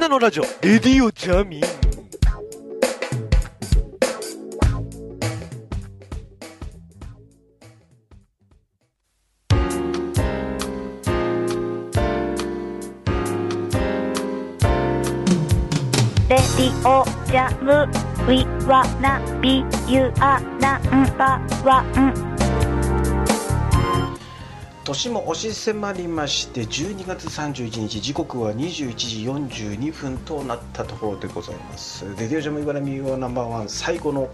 なのラジオ。レディオジャミンレディオジャム。ウィワナビユアナンバーワン年も押し迫りまして12月31日時刻は21時42分となったところでございます。レディオジャムイバラミューナンバーワン最後の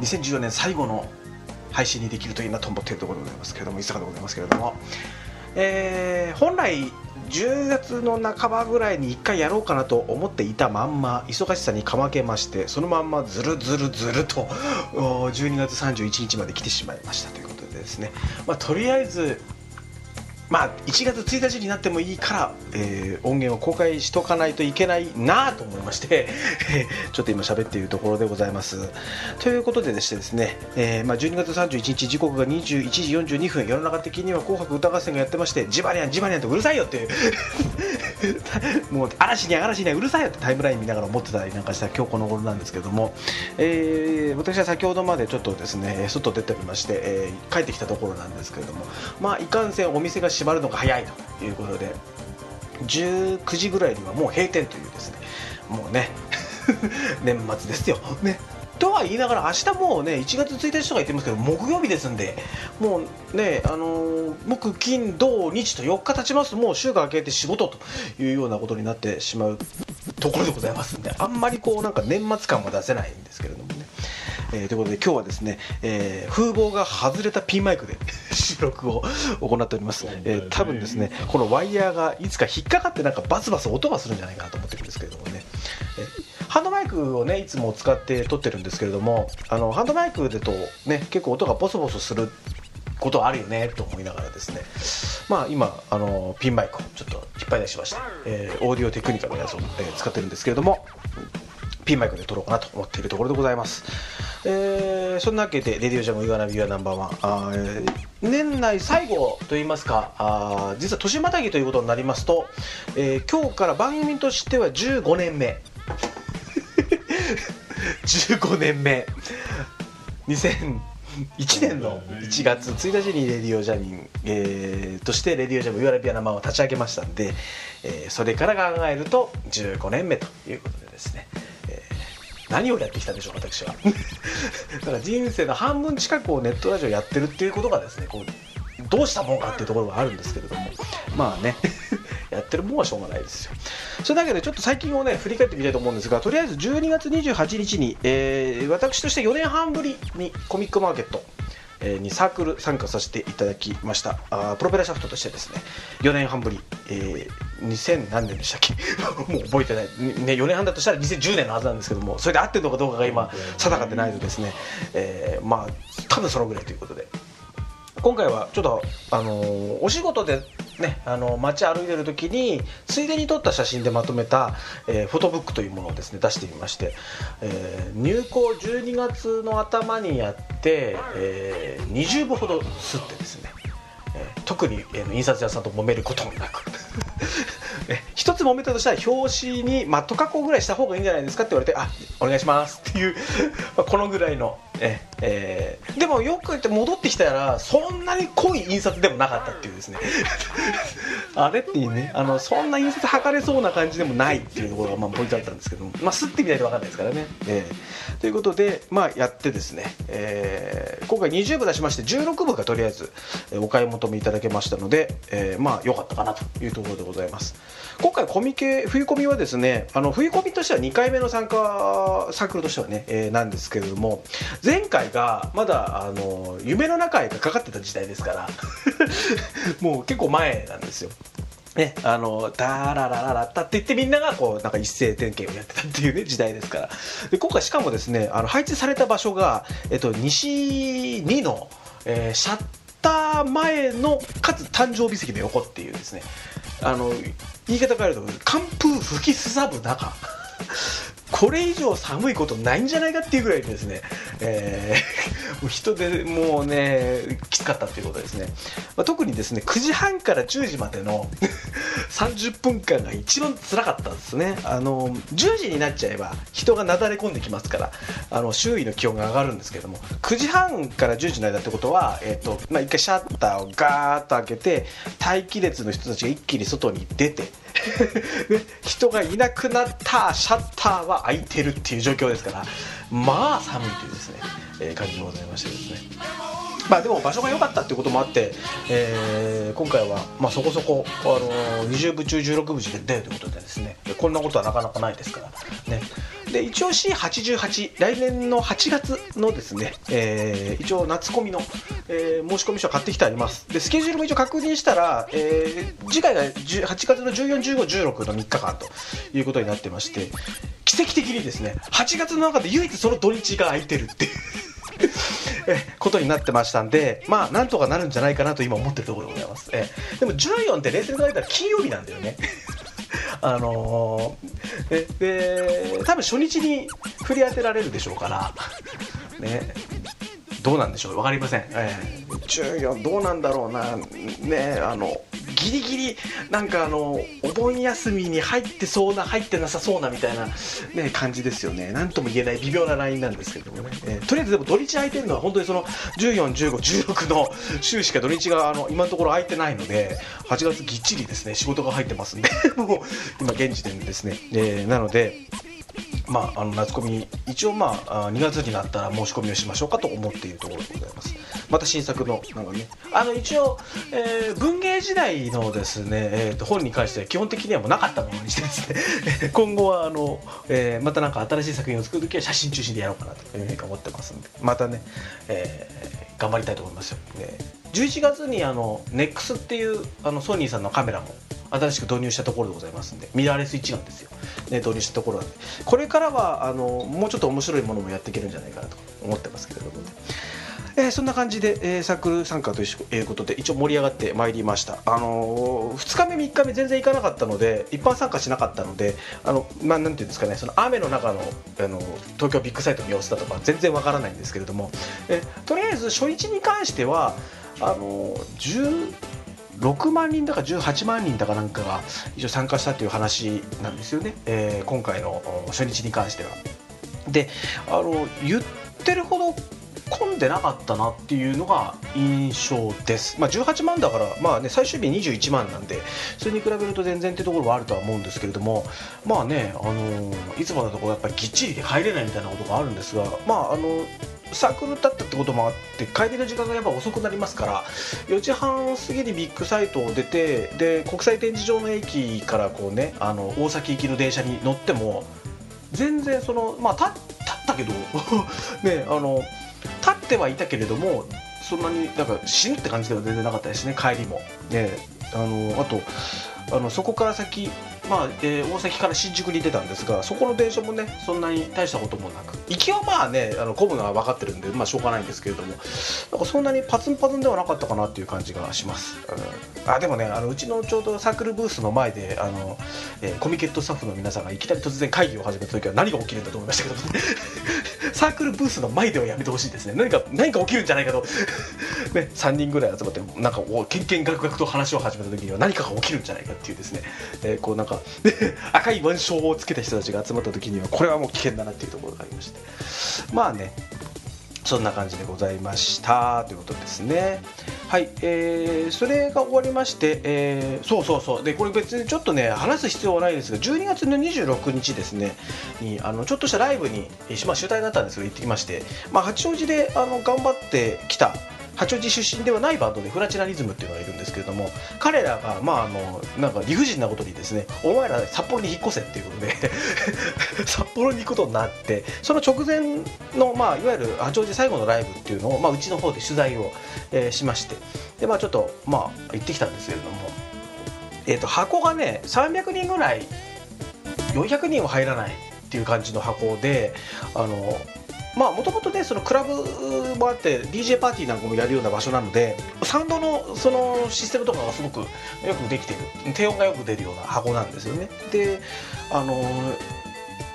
2014年最後の配信にできるといいなと思っているところでございますけれども伊坂でございますけれども、えー本来10月の半ばぐらいに1回やろうかなと思っていたまんま忙しさにかまけましてそのまんまずるずるずると12月31日まで来てしまいましたということでですね、まあ、とりあえずまあ、1月1日になってもいいから、えー音源を公開しとかないといけないなと思いまして、ちょっと今喋っているところでございます。ということでですね、えーまあ、12月31日時刻が21時42分世の中的には「紅白歌合戦」がやってましてジバニャンジバニャンとうるさいよっていう もう嵐に嵐にゃうるさいよってタイムライン見ながら思ってたりなんかした今日この頃なんですけども、えー私は先ほどまでちょっとですね外出ておりまして、えー帰ってきたところなんですけれどもまあいかんせんお店が閉まるのが早いということで19時ぐらいにはもう閉店というですねもうね 年末ですよ。ね。とは言いながら明日もうね1月1日とか言ってますけど木曜日ですんで。もうねあのー木金土日と4日経ちますともう週が明けて仕事というようなことになってしまうところでございますんであんまりこうなんか年末感も出せないんですけれどもね。えーということで今日はですね、えー風貌が外れたピンマイクで 収録を行っております、えー多分ですねこのワイヤーがいつか引っかかってなんかバツバツ音がするんじゃないかなと思ってるんですけれどもね、えーハンドマイクをねいつも使って撮ってるんですけれどもあのハンドマイクだとね結構音がボソボソすることあるよねと思いながらですねまあ今あのピンマイクをちょっと引っ張り出しました、えーオーディオテクニカのやつを、えー使ってるんですけれどもピンマイクで撮ろうかなと思っているところでございます。えーそんなわけで、レディオジャムイワナビュアナンバーワン、あー年内最後といいますか、あ実は年またぎということになりますと、えー今日から番組としては15年目。15年目。2001年の1月1日にレディオジャミン、えーとしてレディオジャムイワナビアナマンを立ち上げましたんで、えーそれから考えると15年目ということでですね、えー何をやってきたんでしょう私は。だから人生の半分近くをネットラジオやってるっていうことがですねこうどうしたもんかっていうところがあるんですけれども。まあね。やってるもんはしょうがないですよ。それだけでちょっと最近をね振り返ってみたいと思うんですがとりあえず12月28日に、えー私として4年半ぶりにコミックマーケットにサークル参加させていただきました。あプロペラシャフトとしてですね4年半ぶり、えー、2000何年でしたっけ？もう覚えてない、ね、4年半だとしたら2010年のはずなんですけどもそれで合ってるのかどうかが今定かってないとですね、えーまあ多分そのぐらいということで。今回はちょっと、あのーお仕事でね、あの街歩いてる時についでに撮った写真でまとめた、えーフォトブックというものをですね出してみまして、えー入校12月の頭にやって、えー20部ほど吸ってですね、えー特に、えー印刷屋さんと揉めることもなく。ね 一つ揉めたとしたら表紙にマット加工ぐらいした方がいいんじゃないですかって言われてあお願いします。っていうこのぐらいのええー。でもよく言って戻ってきたらそんなに濃い印刷でもなかったっていうですね。あれっていうねあのそんな印刷測れそうな感じでもないっていうところがまあポイントだったんですけども。まあ吸ってみないと分かんないですからね、えーということでまあやってですね、えー今回20部出しまして16部がとりあえずお買い求めいただけましたので、えーまあ良かったかなというところでございます。今回コミケ冬コミはですねあの冬コミとしては2回目の参加サークルとしてはね、えーなんですけれども前回がまだあの夢の中へがかかってた時代ですから もう結構前なんですよね、あの、ダーララララッタって言ってみんながこう、なんか一斉点検をやってたっていうね、時代ですから。で、今回しかもですね、あの、配置された場所が、えっと、西2の、えーシャッター前の、かつ誕生日席の横っていうですね、あの、言い方変えると、寒風吹きすさぶ中。これ以上寒いことないんじゃないかっていうぐらいですね、えー 人でもうねきつかったっていうことですね。まあ、特にですね9時半から10時までの 30分間が一番辛かったんですね。あの10時になっちゃえば人がなだれ込んできますからあの周囲の気温が上がるんですけども9時半から10時の間ってことは、えーとまあ、一回シャッターをガーッと開けて待機列の人たちが一気に外に出てで 人がいなくなったシャッターは開いてるっていう状況ですからまあ寒いというですね、えー感じでございましてですね。まあでも場所が良かったっていうこともあって、えー今回はまあそこそこ、あのー20部中16部で出るということでですね。こんなことはなかなかないですから。ね。で一応 C88 来年の8月のですね、えー一応夏コミの、えー申し込み書買ってきてあります。でスケジュールも一応確認したら、えー次回が8月の141516の3日間ということになってまして奇跡的にですね8月の中で唯一その土日が空いてるっていう。ことになってましたんでまあなんとかなるんじゃないかなと今思ってるところでございます。えでも14って冷静に考えたら金曜日なんだよね。あのーえで多分初日に振り当てられるでしょうから。ね。どうなんでしょう？分かりません、ええ。14どうなんだろうな。ねあのギリギリなんかあのお盆休みに入ってそうな入ってなさそうなみたいな、ね、感じですよね。なんとも言えない微妙なラインなんですけどもね、えーとりあえずでも土日空いてるのは本当にその141516の週しか土日があの今のところ空いてないので8月ぎっちりですね仕事が入ってますんで もう今現時点でですね、えーなのでまあ、あの夏コミ一応まあ2月になったら申し込みをしましょうかと思っているところでございます。また新作のなんかね。あの一応、えー文芸時代のですね、えーと本に関しては基本的にはもうなかったものにしてですね 今後はあの、えーまたなんか新しい作品を作るときは写真中心でやろうかなというふうに思ってますんでまたね、えー頑張りたいと思いますよ、ね、11月にあの NEX っていうあのソニーさんのカメラも新しく導入したところでございますんでミラーレス一眼ですよ、ね、導入したところなんで。これからはあのもうちょっと面白いものもやっていけるんじゃないかなと思ってますけれどもね。えーそんな感じで、えーサークル参加ということで一応盛り上がってまいりました、あのー2日目3日目全然行かなかったので一般参加しなかったのであの、まあ、なんていうんですかねその雨の中のあの東京ビッグサイトの様子だとか全然わからないんですけれども、えーとりあえず初日に関してはあのー6万人だか18万人だかなんかが一応参加したという話なんですよね、えー今回の初日に関しては。であの言ってるほど混んでなかったなっていうのが印象です、まあ、18万だから、まあね、最終日21万なんでそれに比べると全然ってところはあるとは思うんですけれどもまあね、あのいつもだとこうやっぱりぎっちり入れないみたいなことがあるんですがまああのサークルだったってこともあって帰りの時間がやっぱ遅くなりますから4時半過ぎにビッグサイトを出てで国際展示場の駅からこうねあの大崎行きの電車に乗っても全然そのまあ立ったけど ねあの立ってはいたけれどもそんなになんか死ぬって感じでは全然なかったですね帰りも。ねあのあとあのそこから先、まあえー大崎から新宿に出たんですがそこの電車もねそんなに大したこともなく。行きはまあねあの混むのは分かってるんで、まあ、しょうがないんですけれども。なんかそんなにパツンパツンではなかったかなっていう感じがします。うん。あでもねあのうちのちょうどサークルブースの前であの、えーコミケットスタッフの皆さんがいきなり突然会議を始めた時は何が起きるんだと思いましたけど サークルブースの前ではやめてほしいですね。何か何か起きるんじゃないかと、ね、3人ぐらい集まってなんかけんけんがくがくと話を始めた時には何かが起きるんじゃないかっていうですね、えーこうなんかで赤い腕章をつけた人たちが集まった時にはこれはもう危険だなっていうところがありまして。まあねそんな感じでございました。ということですね。はい、えーそれが終わりまして、えーそうそうそう。でこれ別にちょっとね話す必要はないですが12月の26日ですね。にあのちょっとしたライブに、まあ、集大だったんですけど行ってきまして、まあ、八王子であの頑張ってきた八王子出身ではないバンドでフラチナリズムっていうのがいるんですけれども彼らがまああのなんか理不尽なことにですねお前ら札幌に引っ越せっていうことで 札幌に行くことになってその直前の、まあ、いわゆる八王子最後のライブっていうのを、まあ、うちの方で取材を、えーしましてで、まあ、ちょっと、まあ、行ってきたんですけれども、えー、と箱がね300人ぐらい400人は入らないっていう感じの箱であのまあもともとねそのクラブもあって DJ パーティーなんかもやるような場所なのでサウンドのそのシステムとかがすごくよくできてる。低音がよく出るような箱なんですよね。であの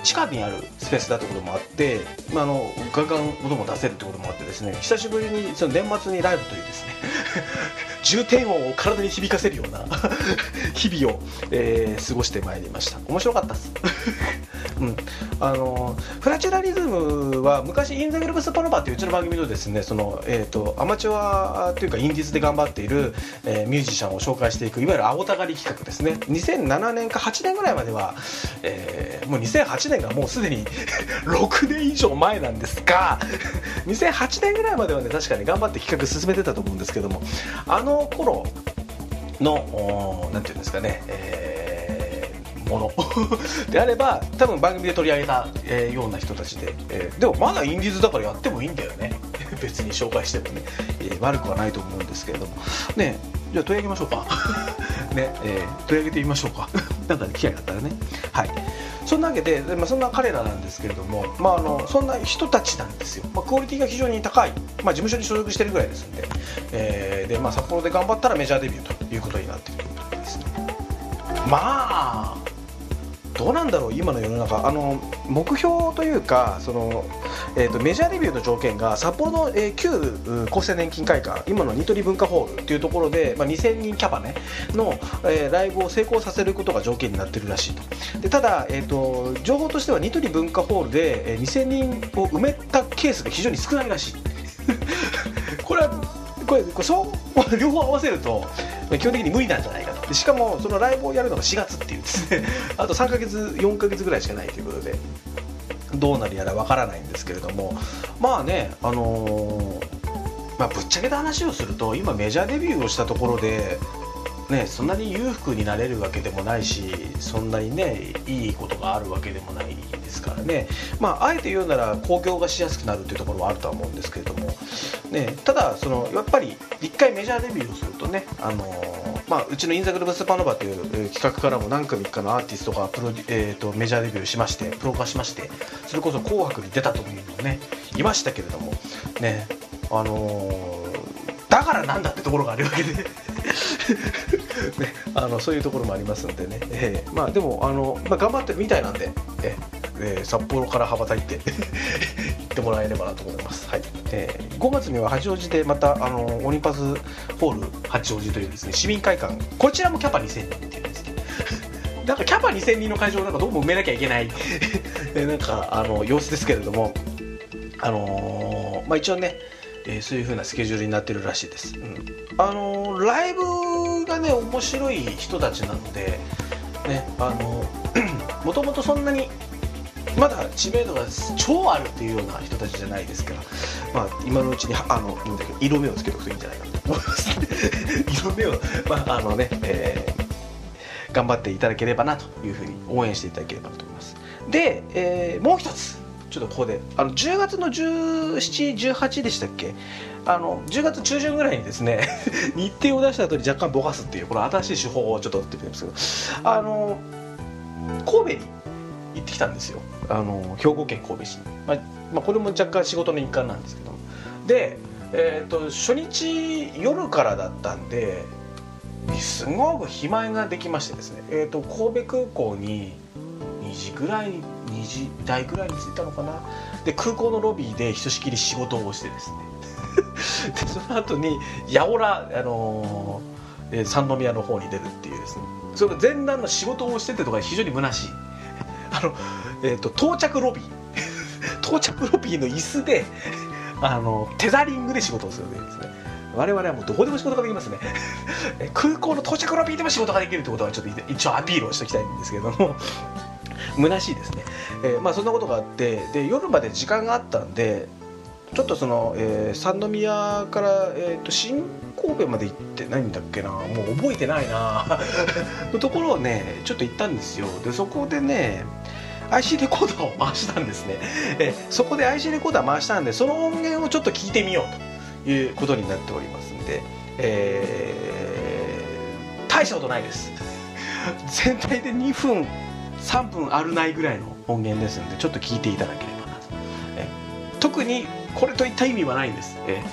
地下にあるスペースだってこともあって、まあ、あのガンガン音も出せるってこともあってですね久しぶりにその年末にライブというですね重点音を体に響かせるような 日々を、えー過ごしてまいりました。面白かったです。うん、あのフラチュラリズムは昔インザグループスパノバっていううちの番組のですねその、えー、とアマチュアというかインディーズで頑張っている、えーミュージシャンを紹介していくいわゆる青たがり企画ですね。2007年か8年ぐらいまでは、えーもう2008年がもうすでに 6年以上前なんですが2008年ぐらいまではね確かに頑張って企画進めてたと思うんですけどもあのの頃のおーなんていうんですかね、えーもの。であれば多分番組で取り上げた、えーような人たちで、えーでもまだインディーズだからやってもいいんだよね。別に紹介してもね、えー悪くはないと思うんですけれども。ねじゃあ取り上げましょうか。ね、え取り上げてみましょうか。なんかね機会があったらね。はい。そんなわけで、まあ、そんな彼らなんですけれども、まあ、あのそんな人たちなんですよ、まあ、クオリティが非常に高い、まあ、事務所に所属してるぐらいですんで,、えーでまあ、札幌で頑張ったらメジャーデビューということになっているということですね。まあどうなんだろう今の世の中。あの目標というかその、えー、とメジャーデビューの条件が札幌の、えー旧厚生年金会館今のニトリ文化ホールっていうところで、まあ、2000人キャパねの、えーライブを成功させることが条件になってるらしいと。でただ、えー、と情報としてはニトリ文化ホールで、えー2000人を埋めたケースが非常に少ないらしい。これはこれこれそう両方合わせると基本的に無理なんじゃないかと。でしかもそのライブをやるのが4月っていうですね。あと3ヶ月4ヶ月ぐらいしかないということでどうなるやらわからないんですけれども。まあねあのーまあ、ぶっちゃけた話をすると今メジャーデビューをしたところでね、そんなに裕福になれるわけでもないしそんなにねいいことがあるわけでもないですからね。まああえて言うなら興行がしやすくなるというところはあるとは思うんですけれども、ね、ただそのやっぱり一回メジャーデビューをするとねあのまあ、うちのインザグループスーパーノバという企画からも何組かのアーティストがプロ、えー、とメジャーデビューしましてプロ化しましてそれこそ「紅白」に出たというのもねいましたけれども。ねあのーだからなんだってところがあるわけで。ね、あのそういうところもありますんでね、えーまあでもあの、まあ、頑張ってるみたいなんで、えーえ札幌から羽ばたいて行ってもらえればなと思います、はい。えー5月には八王子でまたあのオリンパスホール八王子というですね市民会館こちらもキャパ2000人っていうですね。なんかキャパ2000人の会場なんかどうも埋めなきゃいけない。えーなんかあの様子ですけれどもあのーまあ一応ねえーそういう風なスケジュールになってるらしいです、うん。あのーライブね面白い人たちなのでねあの もともとそんなにまだ知名度が超あるっていうような人たちじゃないですから、まあ、今のうちにあの色目をつけておくといいんじゃないかと思います。色目を、まああのねえー頑張っていただければなというふうに応援していただければと思います。で、えーもう一つ。ちょっとここで。あの10月の1718でしたっけ？あの10月中旬ぐらいにですね 日程を出した後に若干ぼかすっていうこの新しい手法をちょっとやってみるんですけど。あの神戸に行ってきたんですよ。あの兵庫県神戸市に、まあまあ、これも若干仕事の一環なんですけども。で、えー、と初日夜からだったんですごく肥満ができましてですね、えー、と神戸空港に2時ぐらいに2時台ぐらいに着いたのかな？で空港のロビーでひとしきり仕事をしてですね。でその後に八百良、あのー三宮の方に出るっていうですね。その前段の仕事をしててとか非常に虚しい。あの、えー、と到着ロビー。到着ロビーの椅子であのテザリングで仕事をするというですね。我々はもうどこでも仕事ができますね。空港の到着ロビーでも仕事ができるってことはちょっと一応アピールをしておきたいんですけれども。虚しいですね、えーまあそんなことがあってで夜まで時間があったんでちょっとその、えー三宮から、えー、と新神戸まで行ってないんだっけな。もう覚えてないな。のところをねちょっと行ったんですよ。でそこでね IC レコーダーを回したんですね。えそこで IC レコーダー回したんでその音源をちょっと聞いてみようということになっておりますんで、えー大したことないです。全体で2分3分あるないぐらいの音源ですのでちょっと聞いていただければなと。え特にこれといった意味はないんです。え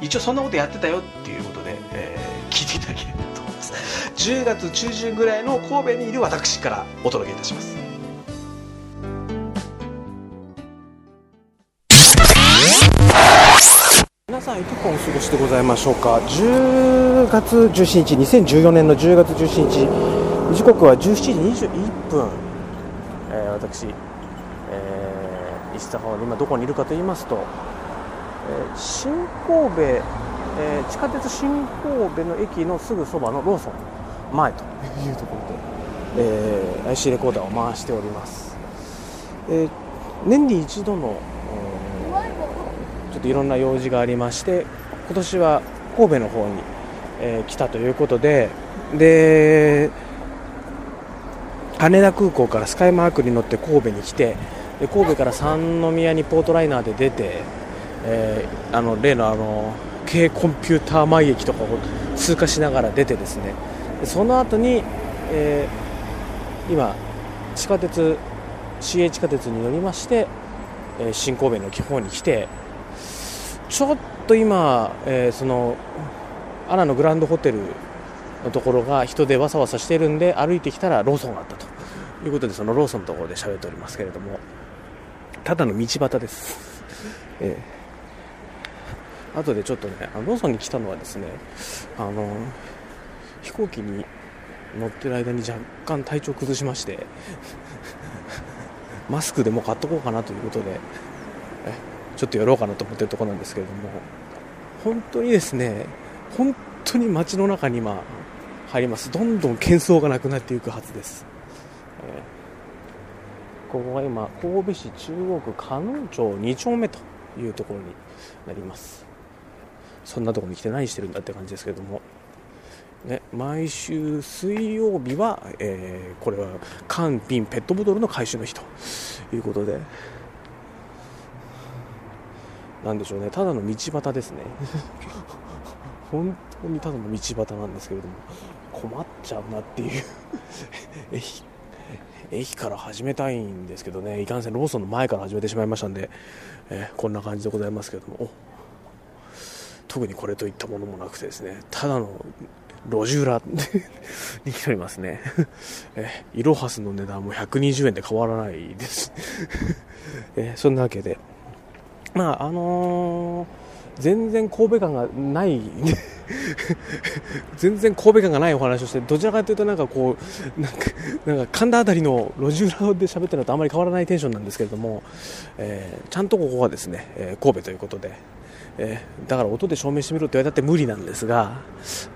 一応そんなことやってたよっていうことで、えー聞いていただければと思います。10月中旬ぐらいの神戸にいる私からお届けいたします。皆さん、イトコン過ごしでございましょうか？10月17日2014年の10月17日。時刻は17時21分、えー私、えー、石坂の今どこにいるかと言いますと、えー新神戸、えー地下鉄新神戸の駅のすぐそばのローソン前と。いうところで、えー IC レコーダーを回しております、えー年に一度のちょっといろんな用事がありまして今年は神戸の方に、えー来たということでで羽田空港からスカイマークに乗って神戸に来てで神戸から三宮にポートライナーで出て、えーあの例のあの軽コンピューター前駅とかを通過しながら出てですね。でその後に、えー今地下鉄市営地下鉄に乗りまして、えー新神戸の地方に来てちょっと今、えーそのアナのグランドホテルのところが人でわさわさしているんで歩いてきたらローソンがあったということでそのローソンのところで喋っておりますけれども。ただの道端です、えー、後でちょっとねローソンに来たのはですねあの飛行機に乗ってる間に若干体調崩しまして マスクでも買っとこうかなということでえちょっとやろうかなと思ってるところなんですけれども本当にですね本当に街の中に今入ります。どんどん喧騒がなくなっていくはずです、えーここが今神戸市中央区加納町2丁目というところになります。そんなところに来て何してるんだって感じですけれども。ね、毎週水曜日は、えーこれは缶瓶ペットボトルの回収の日ということで。なんでしょうね。ただの道端ですね。本当にただの道端なんですけれども困っちゃうなっていう。駅駅から始めたいんですけどね。いかんせんローソンの前から始めてしまいましたんで、えーこんな感じでございますけれども。特にこれといったものもなくてですね。ただの路地裏 に来ておりますね。えイロハスの値段も120円で変わらないです。えそんなわけで。まああのー全然神戸感がない。全然神戸感がないお話をしてどちらかというとなんかこうなんかなんか神田辺りの路地裏で喋ってるのとあまり変わらないテンションなんですけれども、えーちゃんとここはですね、えー神戸ということで、えーだから音で証明してみろって言われたって無理なんですが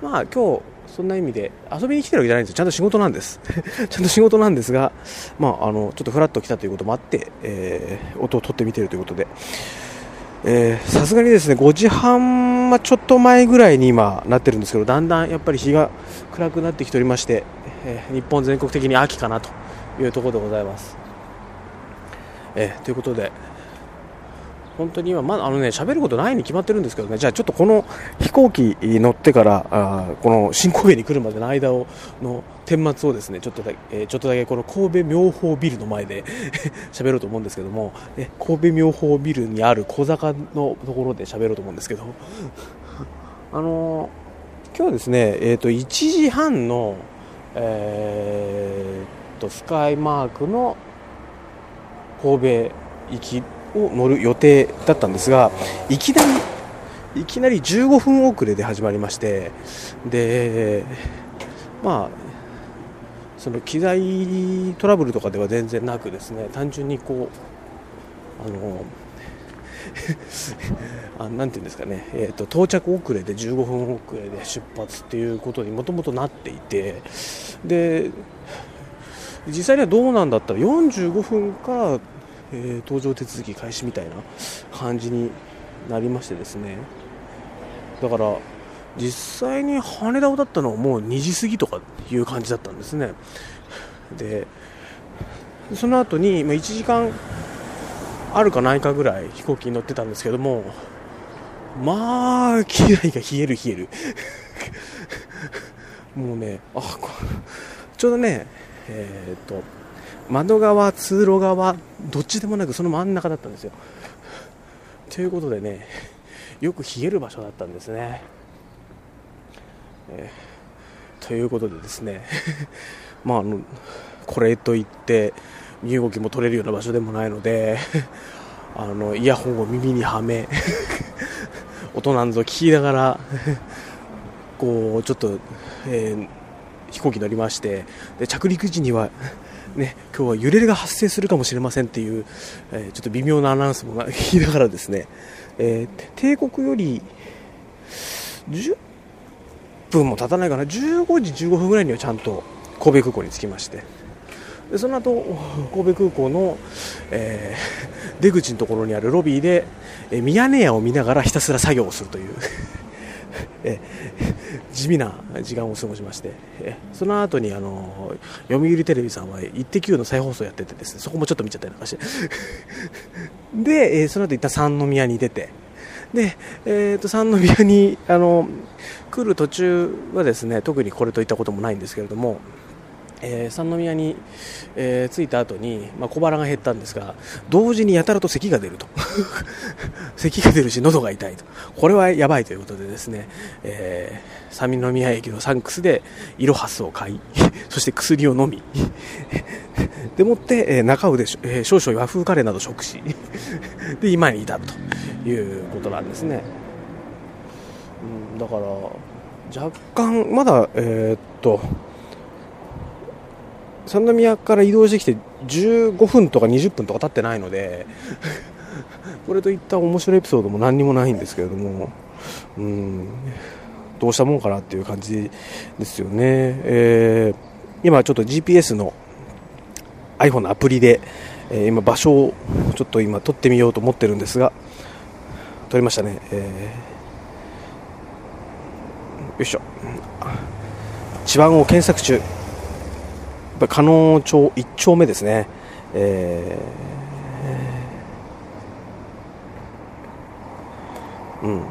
まあ今日そんな意味で遊びに来てるわけじゃないんですよ。ちゃんと仕事なんです。ちゃんと仕事なんですがまああのちょっとフラッと来たということもあって、えー音を取ってみてるということで。さすがにですね5時半、まあ、ちょっと前ぐらいに今なってるんですけどだんだんやっぱり日が暗くなってきておりまして、えー日本全国的に秋かなというところでございます、えーということで本当に今まだあのね喋ることないに決まってるんですけどね。じゃあちょっとこの飛行機乗ってからあこの新神戸に来るまでの間をの顛末をですねちょっとだけ、えーちょっとだけこの神戸妙法ビルの前で 喋ろうと思うんですけども、え神戸妙法ビルにある小坂のところで喋ろうと思うんですけど。あのー今日はですねえっ、と1時半のえーとスカイマークの神戸行きを乗る予定だったんですがいきなりいきなり15分遅れで始まりましてでまあその機材トラブルとかでは全然なくですね単純にこうあの あなんていうんですかね、えー、と到着遅れで15分遅れで出発っていうことにもともとなっていてで実際にはどうなんだったら45分から、え搭乗手続き開始みたいな感じになりましてですね。だから実際に羽田をだったのはもう2時過ぎとかいう感じだったんですね。でその後に1時間あるかないかぐらい飛行機に乗ってたんですけどもまあ機内が冷える冷える。もうねあこちょうどねえーっと窓側通路側どっちでもなくその真ん中だったんですよ。ということでねよく冷える場所だったんですね、えーということでですね まああのこれといって身動きも取れるような場所でもないので あのイヤホンを耳にはめ 音なんぞ聞きながらこうちょっと、えー飛行機乗りましてで着陸時には ね、今日は揺れが発生するかもしれませんっていう、えーちょっと微妙なアナウンスも聞き ながらですね、えー帝国より10分も経たないかな15時15分ぐらいにはちゃんと神戸空港に着きましてでその後神戸空港の、えー出口のところにあるロビーで、えミヤネ屋を見ながらひたすら作業をするという、え 地味な時間を過ごしまして、えその後にあの読売テレビさんは「イッテ Q!」の再放送やっててですねそこもちょっと見ちゃったりなんかして で、えその後一旦三宮に出てで、えー、と三宮にあの来る途中はですね特にこれといったこともないんですけれども、えー三宮に、えー着いた後に、まあ、小腹が減ったんですが同時にやたらと咳が出ると。咳が出るし喉が痛いと。これはやばいということでですね、えー三宮駅のサンクスでイロハスを買い そして薬を飲み でもって、えー中尾で、えー少々和風カレーなど食しで今に至るということなんですね、うん、だから若干まだえーっと三宮から移動してきて15分とか20分とか経ってないので これといった面白いエピソードも何にもないんですけれどもうんどうしたもんかなっていう感じですよね、えー今ちょっと GPS の iPhone のアプリで、えー今場所をちょっと今撮ってみようと思ってるんですが撮りましたね、えーよいしょ。地盤を検索中。ぱり加納町1丁目ですね、えーうん、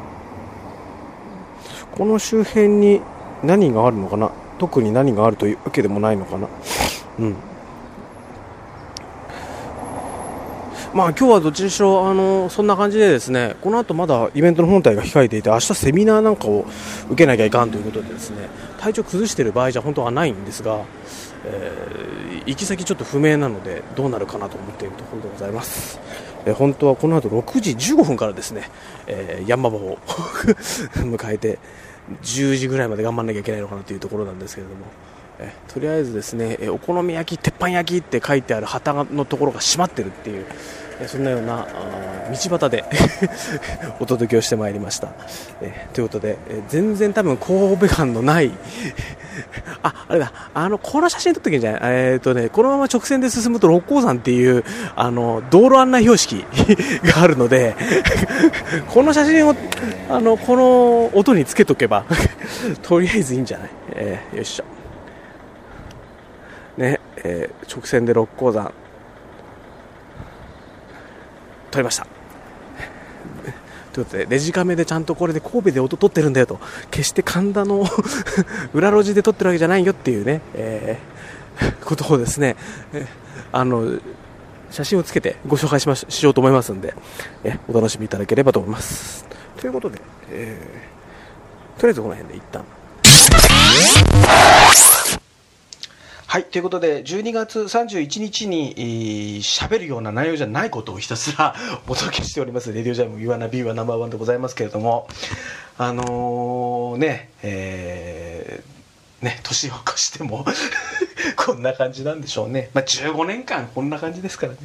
この周辺に何があるのかな？特に何があるというわけでもないのかな、うん、まあ今日はどっちにしろあのそんな感じでですねこの後まだイベントの本体が控えていて明日セミナーなんかを受けなきゃいかんということでですね体調崩している場合じゃ本当はないんですが、えー行き先ちょっと不明なのでどうなるかなと思っているところでございます、えー本当はこの後6時15分からですね、えーヤンマバを 迎えて10時ぐらいまで頑張らなきゃいけないのかなというところなんですけれども、とりあえずですね、えお好み焼き鉄板焼きって書いてある旗のところが閉まってるっていう、そんなような道端で お届けをしてまいりました、えということで、え全然多分神戸感のない あ、あれだ、あの、この写真撮っとけんじゃないえっ、とね、このまま直線で進むと六甲山っていう、あの、道路案内標識 があるので、この写真を、あの、この音につけとけば、とりあえずいいんじゃない？えーよいしょ。ね、えー直線で六甲山、撮りました。ということで、レジカメでちゃんとこれで神戸で音撮ってるんだよと、決して神田の 裏路地で撮ってるわけじゃないよっていうね、えーことをですね、あの、写真をつけてご紹介しまししようと思いますんで、えお楽しみいただければと思います。ということで、えーとりあえずこの辺で一旦。はい。ということで、12月31日に、えー喋るような内容じゃないことをひたすら お届けしております、レディオジャム、You wanna be はナンバーワンでございますけれども、あのーね、えーね、年を越しても こんな感じなんでしょうね。まあ、15年間こんな感じですからね。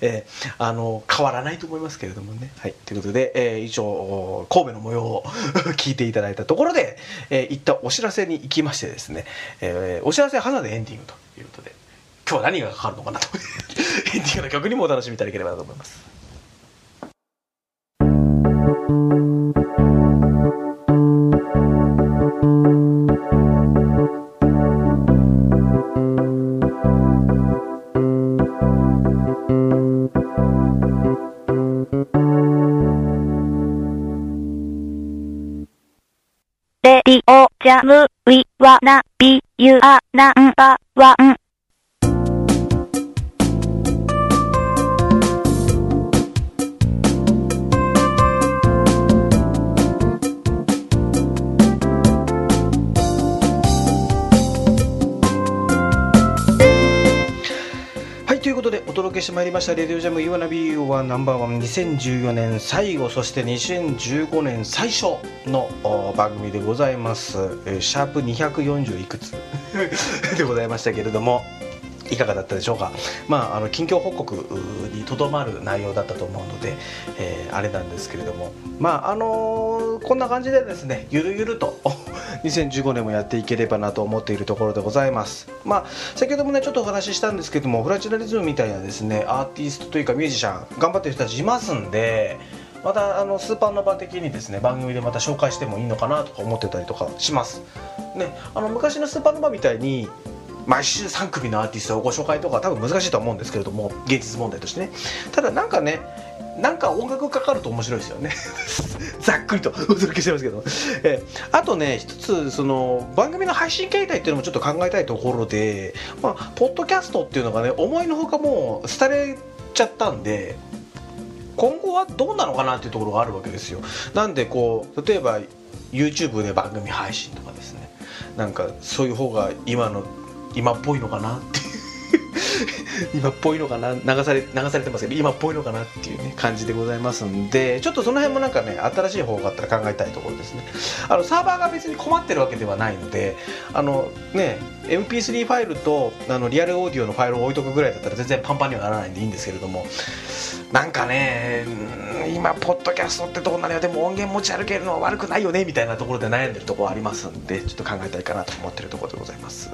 えーあの変わらないと思いますけれどもね。はい。ということで、えー以上、神戸の模様を 聞いていただいたところで、えー、一旦お知らせに行きましてですね、えーお知らせは花でエンディングということで、今日は何がかかるのかなと。エンディングの曲にもお楽しみいただければと思います。レディオジャム、ウィワナビユアナンバーワン。けしてまいりました「レディオジャム y o u w a n b はナンバーワン2014年最後そして2015年最初の番組でございます、えーシャープ240いくつ でございましたけれどもいかがだったでしょうか、まあ、あの近況報告にとどまる内容だったと思うので、えーあれなんですけれどもまああのーこんな感じでですねゆるゆると2015年もやっていければなと思っているところでございます。まあ先ほどもねちょっとお話ししたんですけどもフラチナリズムみたいなですねアーティストというかミュージシャン頑張ってる人たちいますんでまたあのスーパーノバ的にですね番組でまた紹介してもいいのかなとか思ってたりとかします。ねあの昔のスーパーノバみたいに毎週3組のアーティストをご紹介とか多分難しいと思うんですけれども現実問題としてね。ただなんかねなんか音楽かかると面白いですよね。ざっくりとお届けしてますけど、えーあとね一つその番組の配信形態っていうのもちょっと考えたいところでまあポッドキャストっていうのがね思いのほかもう廃れちゃったんで今後はどうなのかなっていうところがあるわけですよ。なんでこう例えば YouTube で番組配信とかですね。なんかそういう方が今の今っぽいのかなっていう。今っぽいのかな流され流されてますけど今っぽいのかなっていうね感じでございますんでちょっとその辺もなんかね新しい方法があったら考えたいところですね。あのサーバーが別に困ってるわけではないのであのね MP3 ファイルとあのリアルオーディオのファイルを置いとくぐらいだったら全然パンパンにはならないんでいいんですけれどもなんかね今ポッドキャストってどうなるよ。でも音源持ち歩けるのは悪くないよねみたいなところで悩んでるところありますんでちょっと考えたいかなと思ってるところでございます。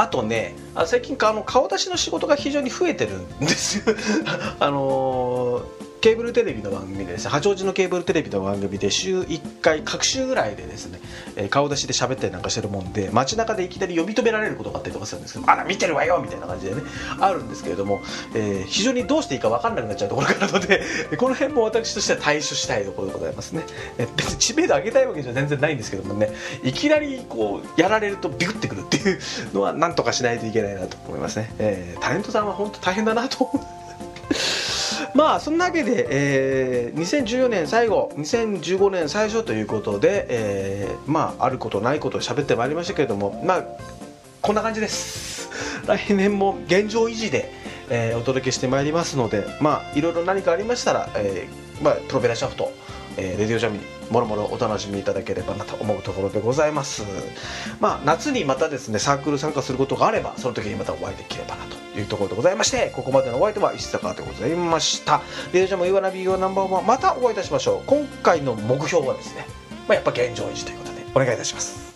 あとねあ最近あの顔出しの仕事が非常に増えてるんですよ。あのーケーブルテレビの番組でですね八王子のケーブルテレビの番組で週1回各週ぐらいでですね、えー顔出しで喋ったりなんかしてるもんで街中でいきなり呼び止められることがあったりとかするんですけど「あら見てるわよ」みたいな感じでねあるんですけれども、えー非常にどうしていいか分かんなくなっちゃうところがあるので この辺も私としては対処したいところでございますね、えー別に知名度上げたいわけじゃ全然ないんですけどもねいきなりこうやられるとビクってくるっていうのはなんとかしないといけないなと思いますね、えータレントさんは本当大変だなとまあそんなわけで、えー2014年最後2015年最初ということで、えーまああることないことを喋ってまいりましたけれどもまあこんな感じです。来年も現状維持で、えーお届けしてまいりますのでまあいろいろ何かありましたら、えーまあ、プロペラシャフトえーレディオジャムもろもろお楽しみいただければなと思うところでございます。まあ夏にまたですねサークル参加することがあればその時にまたお会いできればなというところでございましてここまでのお相手は石坂でございました。レディオジャム岩波岩ナンバーワンまたお会いいたしましょう。今回の目標はですね、まあ、やっぱ現状維持ということでお願いいたします。